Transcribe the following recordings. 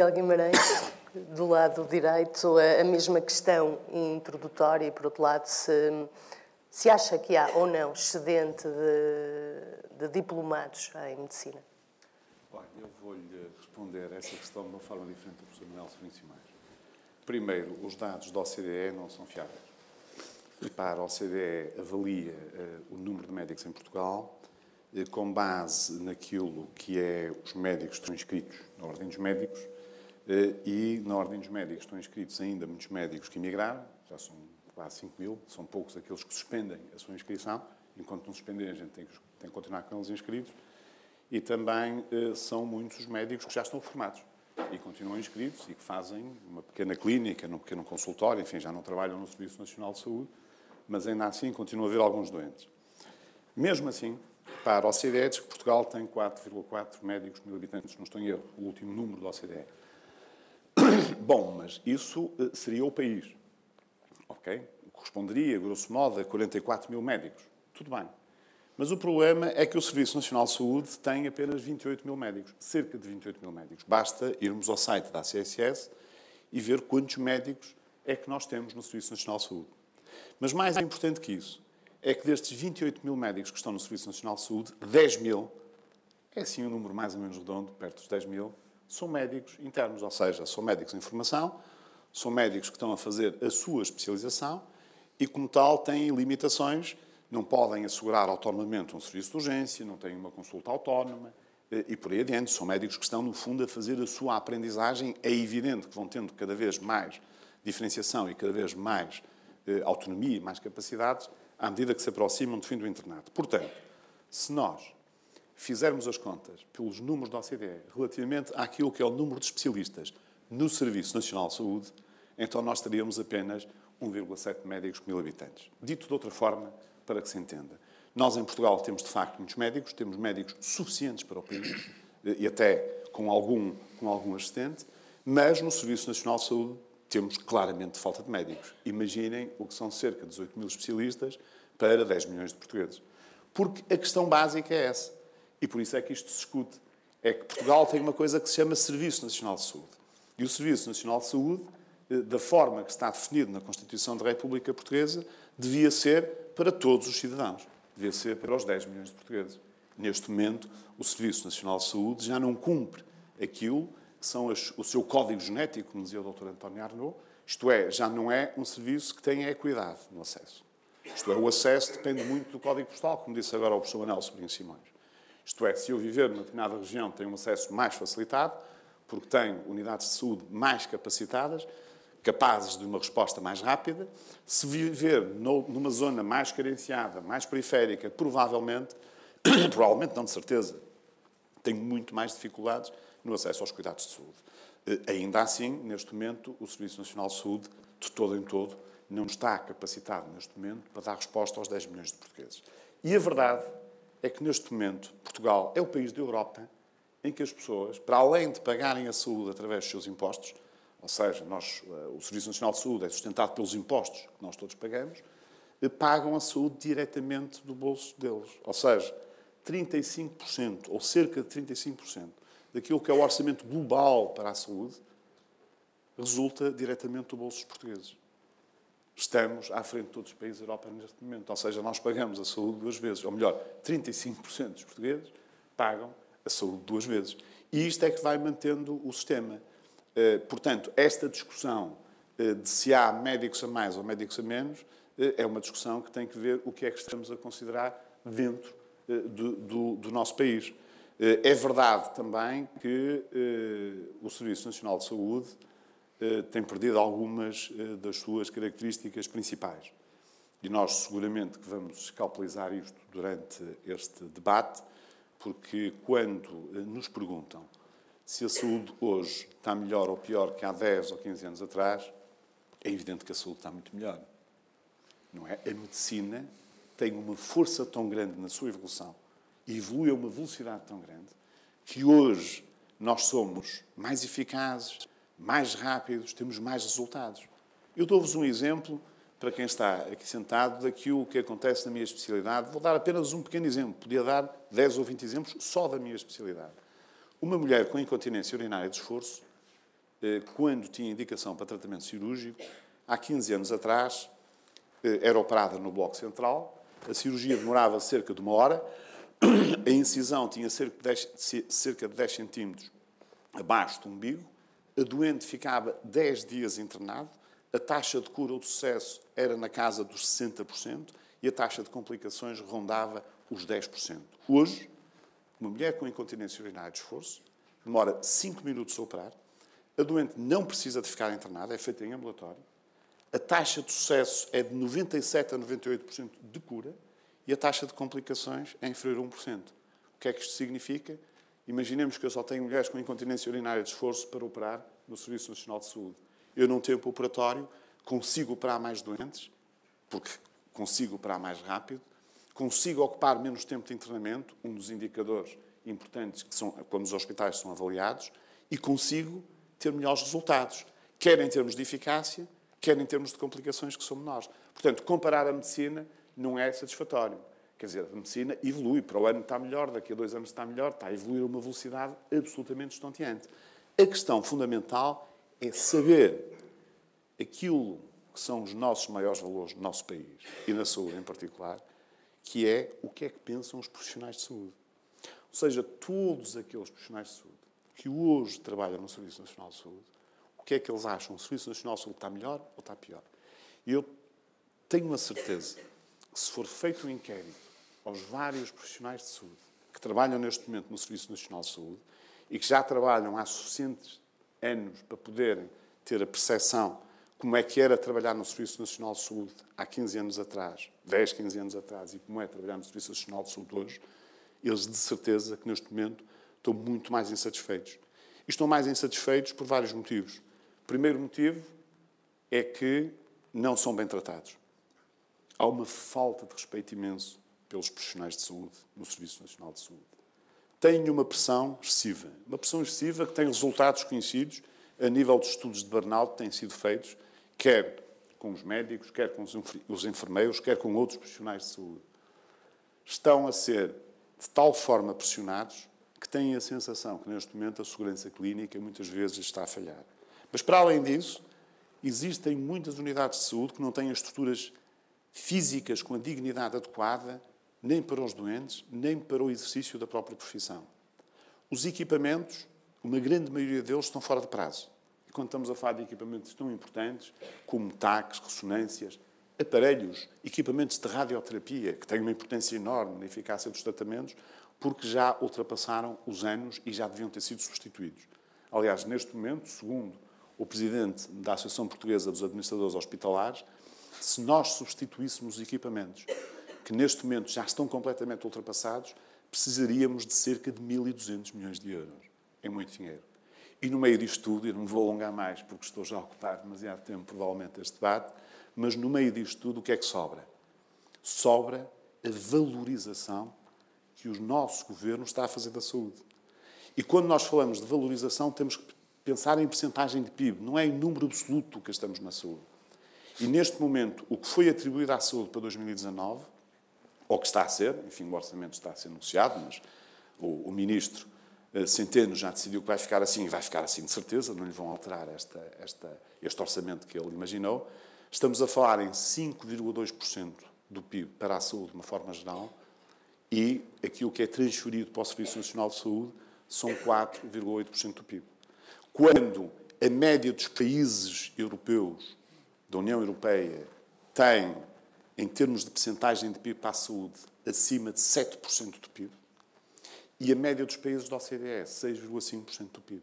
Miguel Guimarães, do lado direito, a mesma questão introdutória e, por outro lado, se, se acha que há ou não excedente de, de diplomados em medicina. Eu vou-lhe responder essa questão de uma forma diferente do professor Manuel Silvêncio Mais. Primeiro, os dados da OCDE não são fiáveis. Repara, a OCDE avalia uh, o número de médicos em Portugal uh, com base naquilo que é os médicos que estão inscritos na Ordem dos Médicos e na Ordem dos Médicos estão inscritos ainda muitos médicos que emigraram, já são quase 5 mil, são poucos aqueles que suspendem a sua inscrição, enquanto não suspenderem a gente tem que, tem que continuar com eles inscritos, e também são muitos os médicos que já estão formados e continuam inscritos e que fazem uma pequena clínica, num pequeno consultório, enfim, já não trabalham no Serviço Nacional de Saúde, mas ainda assim continua a haver alguns doentes. Mesmo assim, para a OCDE diz que Portugal tem 4,4 médicos mil habitantes, não estou em erro, o último número da OCDE. Bom, mas isso eh, seria o país, ok? Corresponderia, grosso modo, a 44 mil médicos. Tudo bem. Mas o problema é que o Serviço Nacional de Saúde tem apenas 28 mil médicos, cerca de 28 mil médicos. Basta irmos ao site da CSS e ver quantos médicos é que nós temos no Serviço Nacional de Saúde. Mas mais importante que isso é que destes 28 mil médicos que estão no Serviço Nacional de Saúde, 10 mil, é assim um número mais ou menos redondo, perto dos 10 mil, são médicos internos, ou seja, são médicos em formação, são médicos que estão a fazer a sua especialização e, como tal, têm limitações, não podem assegurar autonomamente um serviço de urgência, não têm uma consulta autónoma eh, e por aí adiante. São médicos que estão, no fundo, a fazer a sua aprendizagem. É evidente que vão tendo cada vez mais diferenciação e cada vez mais eh, autonomia e mais capacidades à medida que se aproximam do fim do internato. Portanto, se nós fizermos as contas pelos números da OCDE relativamente àquilo que é o número de especialistas no Serviço Nacional de Saúde, então nós teríamos apenas 1,7 médicos por mil habitantes. Dito de outra forma, para que se entenda, nós em Portugal temos de facto muitos médicos, temos médicos suficientes para o país e até com algum, com algum assistente, mas no Serviço Nacional de Saúde temos claramente falta de médicos. Imaginem o que são cerca de 18 mil especialistas para 10 milhões de portugueses. Porque a questão básica é essa. E por isso é que isto se discute. É que Portugal tem uma coisa que se chama Serviço Nacional de Saúde. E o Serviço Nacional de Saúde, eh, da forma que está definido na Constituição da República Portuguesa, devia ser para todos os cidadãos. Devia ser para os 10 milhões de portugueses. Neste momento, o Serviço Nacional de Saúde já não cumpre aquilo que são o seu código genético, como dizia o Dr. António Arnaud, isto é, já não é um serviço que tenha equidade no acesso. Isto é, o acesso depende muito do código postal, como disse agora o professor Manuel Sobrinho Simões. Isto é, se eu viver numa determinada região, tenho um acesso mais facilitado, porque tenho unidades de saúde mais capacitadas, capazes de uma resposta mais rápida. Se viver numa zona mais carenciada, mais periférica, provavelmente, provavelmente não de certeza, tenho muito mais dificuldades no acesso aos cuidados de saúde. Eh, ainda assim, neste momento, o Serviço Nacional de Saúde, de todo em todo, não está capacitado neste momento para dar resposta aos 10 milhões de portugueses. E a verdade é que neste momento Portugal é o país da Europa em que as pessoas, para além de pagarem a saúde através dos seus impostos, ou seja, nós, eh, o Serviço Nacional de Saúde é sustentado pelos impostos que nós todos pagamos, eh, pagam a saúde diretamente do bolso deles. Ou seja, 35%, ou cerca de 35%, daquilo que é o orçamento global para a saúde, resulta diretamente do bolso dos portugueses. Estamos à frente de todos os países da Europa neste momento. Ou seja, nós pagamos a saúde duas vezes. Ou melhor, 35% dos portugueses pagam a saúde duas vezes. E isto é que vai mantendo o sistema. Eh, portanto, esta discussão eh, de se há médicos a mais ou médicos a menos eh, é uma discussão que tem que ver o que é que estamos a considerar dentro do, do, do nosso país. É verdade também que o Serviço Nacional de Saúde tem perdido algumas das suas características principais. E nós seguramente que vamos escalpelizar isto durante este debate, porque quando nos perguntam se a saúde hoje está melhor ou pior que há 10 ou 15 anos atrás, é evidente que a saúde está muito melhor. Não é? A medicina tem uma força tão grande na sua evolução e evolui a uma velocidade tão grande que hoje nós somos mais eficazes, mais rápidos, temos mais resultados. Eu dou-vos um exemplo para quem está aqui sentado daquilo que acontece na minha especialidade. Vou dar apenas um pequeno exemplo. Podia dar 10 ou 20 exemplos só da minha especialidade. Uma mulher com incontinência urinária de esforço eh, quando tinha indicação para tratamento cirúrgico, há 15 anos atrás, eh, era operada no Bloco Central, a cirurgia demorava cerca de uma hora, a incisão tinha cerca de 10, cerca de 10 centímetros abaixo do umbigo, a doente ficava 10 dias internado, a taxa de cura ou de sucesso era na casa dos 60% e a taxa de complicações rondava os 10%. Hoje, uma mulher com incontinência urinária de esforço demora 5 minutos a operar, a doente não precisa de ficar internada, é feita em ambulatório, a taxa de sucesso é de 97% a 98% de cura e a taxa de complicações é inferior a 1%. O que é que isto significa? Imaginemos que eu só tenho mulheres com incontinência urinária de esforço para operar no Serviço Nacional de Saúde. Eu, num tempo operatório, consigo operar mais doentes, porque consigo operar mais rápido, consigo ocupar menos tempo de internamento, um dos indicadores importantes que são quando os hospitais são avaliados, e consigo ter melhores resultados, quer em termos de eficácia, quer em termos de complicações que são menores. Portanto, comparar a medicina não é satisfatório. Quer dizer, a medicina evolui. Para o ano está melhor, daqui a dois anos está melhor, está a evoluir a uma velocidade absolutamente estonteante. A questão fundamental é saber aquilo que são os nossos maiores valores no nosso país e na saúde em particular, que é o que é que pensam os profissionais de saúde. Ou seja, todos aqueles profissionais de saúde que hoje trabalham no Serviço Nacional de Saúde, o que é que eles acham? O Serviço Nacional de Saúde está melhor ou está pior? E eu tenho a certeza que se for feito um inquérito aos vários profissionais de saúde que trabalham neste momento no Serviço Nacional de Saúde e que já trabalham há suficientes anos para poderem ter a percepção como é que era trabalhar no Serviço Nacional de Saúde há 15 anos atrás, 10, 15 anos atrás, e como é trabalhar no Serviço Nacional de Saúde hoje, eles de certeza que neste momento estão muito mais insatisfeitos. E estão mais insatisfeitos por vários motivos. O primeiro motivo é que não são bem tratados. Há uma falta de respeito imenso pelos profissionais de saúde no Serviço Nacional de Saúde. Têm uma pressão excessiva. Uma pressão excessiva que tem resultados conhecidos a nível dos estudos de burnout que têm sido feitos, quer com os médicos, quer com os enfermeiros, quer com outros profissionais de saúde. Estão a ser de tal forma pressionados que têm a sensação que, neste momento, a segurança clínica muitas vezes está a falhar. Mas, para além disso, existem muitas unidades de saúde que não têm as estruturas físicas com a dignidade adequada nem para os doentes, nem para o exercício da própria profissão. Os equipamentos, uma grande maioria deles, estão fora de prazo. E quando estamos a falar de equipamentos tão importantes, como TACs, ressonâncias, aparelhos, equipamentos de radioterapia, que têm uma importância enorme na eficácia dos tratamentos, porque já ultrapassaram os anos e já deviam ter sido substituídos. Aliás, neste momento, segundo o presidente da Associação Portuguesa dos Administradores Hospitalares, se nós substituíssemos os equipamentos que neste momento já estão completamente ultrapassados, precisaríamos de cerca de 1.200 milhões de euros. É muito dinheiro. E no meio disto tudo, e não me vou alongar mais porque estou já a ocupar demasiado tempo, provavelmente, este debate, mas no meio disto tudo, o que é que sobra? Sobra a valorização que o nosso governo está a fazer da saúde. E quando nós falamos de valorização, temos que pensar em percentagem de PIB, não é em número absoluto que estamos na saúde. E neste momento, o que foi atribuído à saúde para 2019, ou que está a ser, enfim, o orçamento está a ser anunciado, mas o, o ministro eh, Centeno já decidiu que vai ficar assim, e vai ficar assim de certeza, não lhe vão alterar esta, esta, este orçamento que ele imaginou. Estamos a falar em 5,2% do PIB para a saúde de uma forma geral, e aquilo que é transferido para o Serviço Nacional de Saúde são 4,8% do PIB. Quando a média dos países europeus, da União Europeia, tem, em termos de percentagem de PIB para a saúde, acima de 7% do PIB, e a média dos países da OCDE, 6,5% do PIB.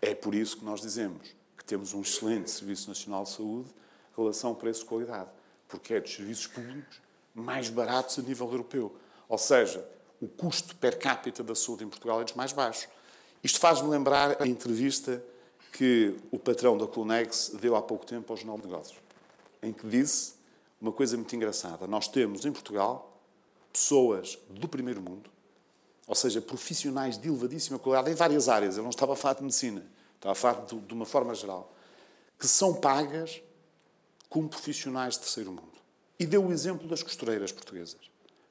É por isso que nós dizemos que temos um excelente Serviço Nacional de Saúde, relação preço-qualidade, porque é dos serviços públicos mais baratos a nível europeu. Ou seja, o custo per capita da saúde em Portugal é dos mais baixos. Isto faz-me lembrar a entrevista que o patrão da Clunex deu há pouco tempo ao Jornal de Negócios, em que disse uma coisa muito engraçada. Nós temos em Portugal pessoas do primeiro mundo, ou seja, profissionais de elevadíssima qualidade em várias áreas. Eu não estava a falar de medicina, estava a falar de, de uma forma geral, que são pagas como profissionais de terceiro mundo. E deu o exemplo das costureiras portuguesas.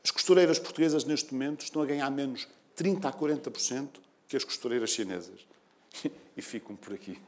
As costureiras portuguesas, neste momento, estão a ganhar menos 30% a 40% que as costureiras chinesas. E ficam por aqui.